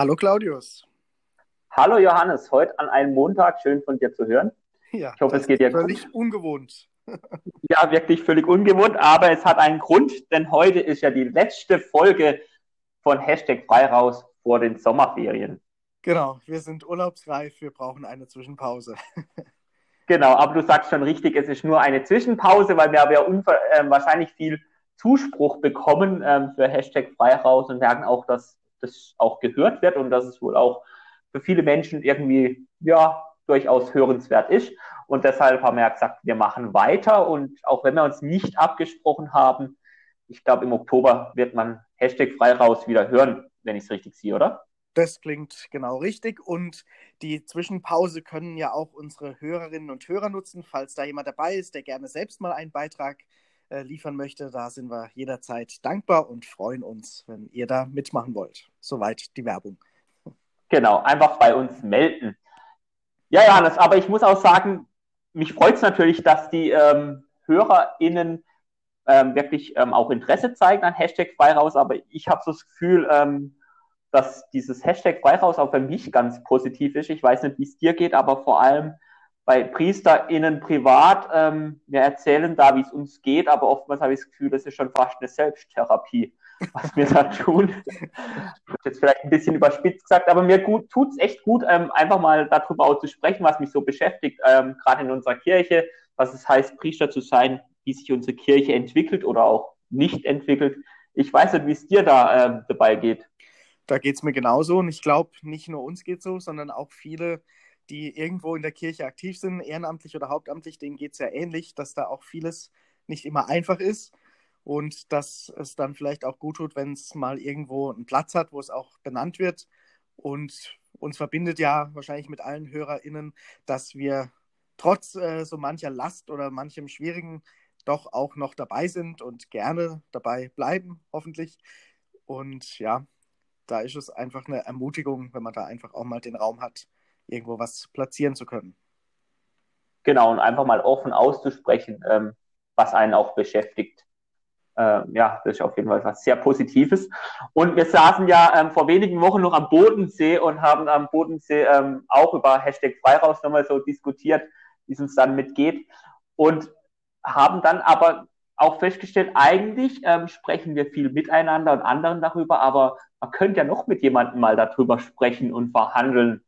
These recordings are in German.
Hallo Claudius. Hallo Johannes, heute an einem Montag, schön von dir zu hören. Ja, ich hoffe, es geht dir völlig gut. ungewohnt. Ja, wirklich völlig ungewohnt, aber es hat einen Grund, denn heute ist ja die letzte Folge von Hashtag frei raus vor den Sommerferien. Genau, wir sind urlaubsreif, wir brauchen eine Zwischenpause. Genau, aber du sagst schon richtig, es ist nur eine Zwischenpause, weil wir aber ja äh, wahrscheinlich viel Zuspruch bekommen ähm, für Hashtag frei raus und merken auch, dass das auch gehört wird und dass es wohl auch für viele Menschen irgendwie ja durchaus hörenswert ist. Und deshalb haben wir ja gesagt, wir machen weiter. Und auch wenn wir uns nicht abgesprochen haben, ich glaube, im Oktober wird man Hashtag frei raus wieder hören, wenn ich es richtig sehe, oder? Das klingt genau richtig. Und die Zwischenpause können ja auch unsere Hörerinnen und Hörer nutzen, falls da jemand dabei ist, der gerne selbst mal einen Beitrag liefern möchte. Da sind wir jederzeit dankbar und freuen uns, wenn ihr da mitmachen wollt. Soweit die Werbung. Genau, einfach bei uns melden. Ja, Johannes, aber ich muss auch sagen, mich freut es natürlich, dass die ähm, HörerInnen ähm, wirklich ähm, auch Interesse zeigen an Hashtag Freiraus, aber ich habe so das Gefühl, ähm, dass dieses Hashtag Freiraus auch für mich ganz positiv ist. Ich weiß nicht, wie es dir geht, aber vor allem bei PriesterInnen privat, ähm, wir erzählen da, wie es uns geht, aber oftmals habe ich das Gefühl, das ist schon fast eine Selbsttherapie was wir da tun. Jetzt vielleicht ein bisschen überspitzt gesagt, aber mir tut es echt gut, ähm, einfach mal darüber auch zu sprechen, was mich so beschäftigt, ähm, gerade in unserer Kirche, was es heißt, Priester zu sein, wie sich unsere Kirche entwickelt oder auch nicht entwickelt. Ich weiß nicht, wie es dir da ähm, dabei geht. Da geht es mir genauso und ich glaube, nicht nur uns geht so, sondern auch viele, die irgendwo in der Kirche aktiv sind, ehrenamtlich oder hauptamtlich, denen geht es ja ähnlich, dass da auch vieles nicht immer einfach ist und dass es dann vielleicht auch gut tut, wenn es mal irgendwo einen Platz hat, wo es auch benannt wird. Und uns verbindet ja wahrscheinlich mit allen HörerInnen, dass wir trotz äh, so mancher Last oder manchem Schwierigen doch auch noch dabei sind und gerne dabei bleiben, hoffentlich. Und ja, da ist es einfach eine Ermutigung, wenn man da einfach auch mal den Raum hat, irgendwo was platzieren zu können. Genau, und einfach mal offen auszusprechen, ähm, was einen auch beschäftigt äh, ja, das ist auf jeden Fall was sehr Positives. Und wir saßen ja ähm, vor wenigen Wochen noch am Bodensee und haben am Bodensee ähm, auch über Hashtag Freiraus nochmal so diskutiert, wie es uns dann mitgeht. Und haben dann aber auch festgestellt, eigentlich ähm, sprechen wir viel miteinander und anderen darüber, aber man könnte ja noch mit jemandem mal darüber sprechen und verhandeln.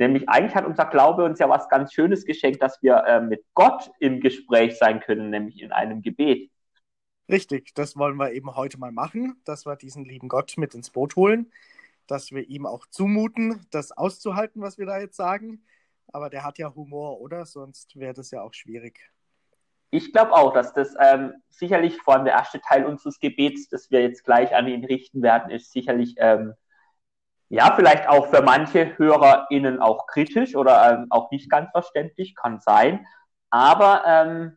Nämlich eigentlich hat unser Glaube uns ja was ganz Schönes geschenkt, dass wir äh, mit Gott im Gespräch sein können, nämlich in einem Gebet. Richtig, das wollen wir eben heute mal machen, dass wir diesen lieben Gott mit ins Boot holen, dass wir ihm auch zumuten, das auszuhalten, was wir da jetzt sagen. Aber der hat ja Humor, oder? Sonst wäre das ja auch schwierig. Ich glaube auch, dass das ähm, sicherlich vor allem der erste Teil unseres Gebets, das wir jetzt gleich an ihn richten werden, ist sicherlich ähm, ja vielleicht auch für manche HörerInnen auch kritisch oder ähm, auch nicht ganz verständlich, kann sein. Aber ähm,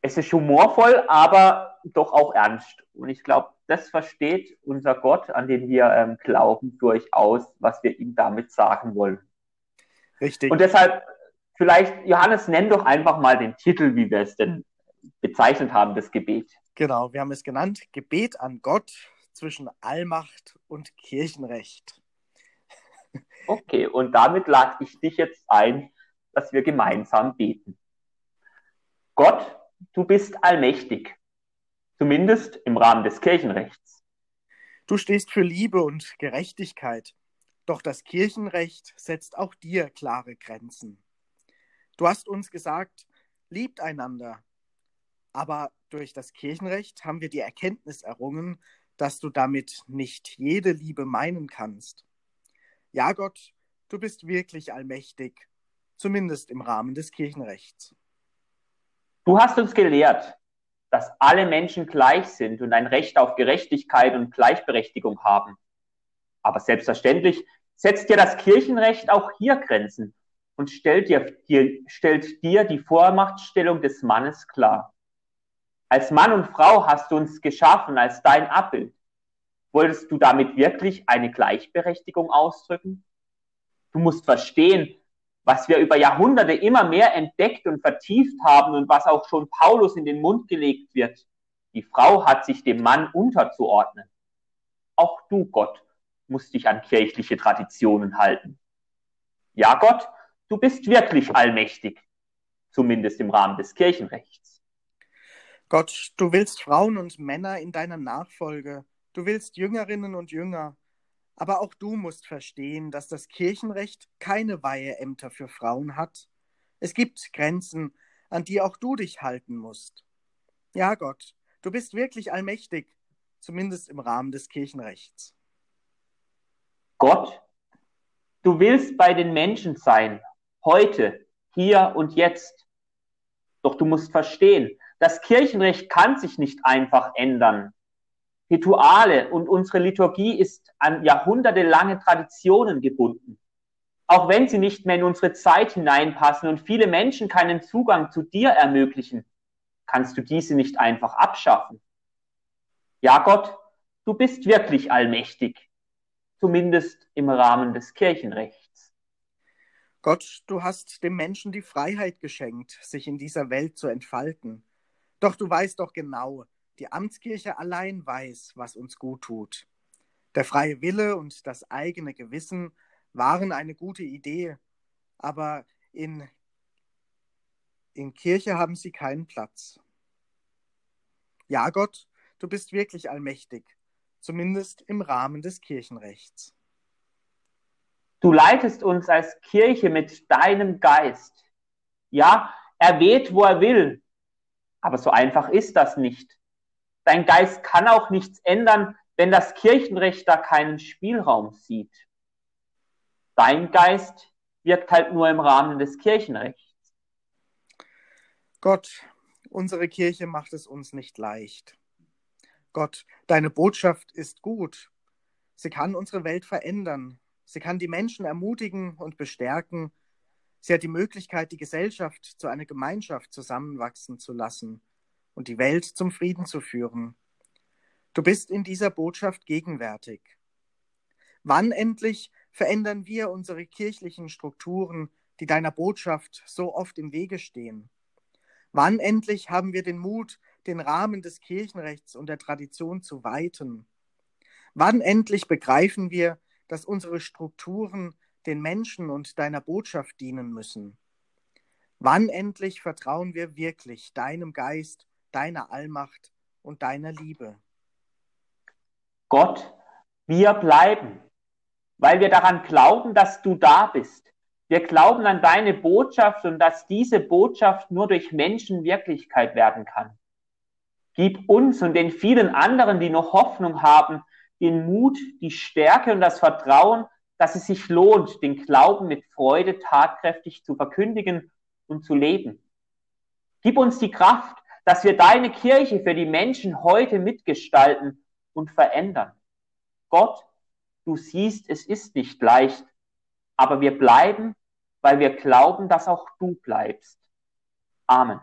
es ist humorvoll, aber doch auch ernst. Und ich glaube, das versteht unser Gott, an den wir ähm, glauben, durchaus, was wir ihm damit sagen wollen. Richtig. Und deshalb, vielleicht, Johannes, nenn doch einfach mal den Titel, wie wir es denn bezeichnet haben, das Gebet. Genau, wir haben es genannt, Gebet an Gott zwischen Allmacht und Kirchenrecht. Okay, und damit lade ich dich jetzt ein, dass wir gemeinsam beten. Gott, du bist allmächtig, zumindest im Rahmen des Kirchenrechts. Du stehst für Liebe und Gerechtigkeit, doch das Kirchenrecht setzt auch dir klare Grenzen. Du hast uns gesagt, liebt einander, aber durch das Kirchenrecht haben wir die Erkenntnis errungen, dass du damit nicht jede Liebe meinen kannst. Ja, Gott, du bist wirklich allmächtig, zumindest im Rahmen des Kirchenrechts. Du hast uns gelehrt, dass alle Menschen gleich sind und ein Recht auf Gerechtigkeit und Gleichberechtigung haben. Aber selbstverständlich setzt dir das Kirchenrecht auch hier Grenzen und stellt dir, dir, stellt dir die Vormachtstellung des Mannes klar. Als Mann und Frau hast du uns geschaffen als dein Abbild. Wolltest du damit wirklich eine Gleichberechtigung ausdrücken? Du musst verstehen, was wir über Jahrhunderte immer mehr entdeckt und vertieft haben und was auch schon Paulus in den Mund gelegt wird. Die Frau hat sich dem Mann unterzuordnen. Auch du, Gott, musst dich an kirchliche Traditionen halten. Ja, Gott, du bist wirklich allmächtig, zumindest im Rahmen des Kirchenrechts. Gott, du willst Frauen und Männer in deiner Nachfolge, du willst Jüngerinnen und Jünger, aber auch du musst verstehen, dass das Kirchenrecht keine Weiheämter für Frauen hat. Es gibt Grenzen, an die auch du dich halten musst. Ja, Gott, du bist wirklich allmächtig, zumindest im Rahmen des Kirchenrechts. Gott, du willst bei den Menschen sein, heute, hier und jetzt. Doch du musst verstehen, das Kirchenrecht kann sich nicht einfach ändern. Rituale und unsere Liturgie ist an jahrhundertelange Traditionen gebunden. Auch wenn sie nicht mehr in unsere Zeit hineinpassen und viele Menschen keinen Zugang zu dir ermöglichen, kannst du diese nicht einfach abschaffen. Ja, Gott, du bist wirklich allmächtig, zumindest im Rahmen des Kirchenrechts. Gott, du hast dem Menschen die Freiheit geschenkt, sich in dieser Welt zu entfalten. Doch du weißt doch genau, die Amtskirche allein weiß, was uns gut tut. Der freie Wille und das eigene Gewissen waren eine gute Idee, aber in, in Kirche haben sie keinen Platz. Ja, Gott, du bist wirklich allmächtig, zumindest im Rahmen des Kirchenrechts. Du leitest uns als Kirche mit deinem Geist. Ja, er weht, wo er will, aber so einfach ist das nicht. Dein Geist kann auch nichts ändern, wenn das Kirchenrecht da keinen Spielraum sieht. Dein Geist wirkt halt nur im Rahmen des Kirchenrechts. Gott, unsere Kirche macht es uns nicht leicht. Gott, deine Botschaft ist gut. Sie kann unsere Welt verändern. Sie kann die Menschen ermutigen und bestärken. Sie hat die Möglichkeit, die Gesellschaft zu einer Gemeinschaft zusammenwachsen zu lassen und die Welt zum Frieden zu führen. Du bist in dieser Botschaft gegenwärtig. Wann endlich verändern wir unsere kirchlichen Strukturen, die deiner Botschaft so oft im Wege stehen? Wann endlich haben wir den Mut, den Rahmen des Kirchenrechts und der Tradition zu weiten? Wann endlich begreifen wir, dass unsere Strukturen den Menschen und deiner Botschaft dienen müssen? Wann endlich vertrauen wir wirklich deinem Geist deiner Allmacht und deiner Liebe. Gott, wir bleiben, weil wir daran glauben, dass du da bist. Wir glauben an deine Botschaft und dass diese Botschaft nur durch Menschen Wirklichkeit werden kann. Gib uns und den vielen anderen, die noch Hoffnung haben, den Mut, die Stärke und das Vertrauen, dass es sich lohnt, den Glauben mit Freude tatkräftig zu verkündigen und zu leben. Gib uns die Kraft, dass wir deine Kirche für die Menschen heute mitgestalten und verändern. Gott, du siehst, es ist nicht leicht, aber wir bleiben, weil wir glauben, dass auch du bleibst. Amen.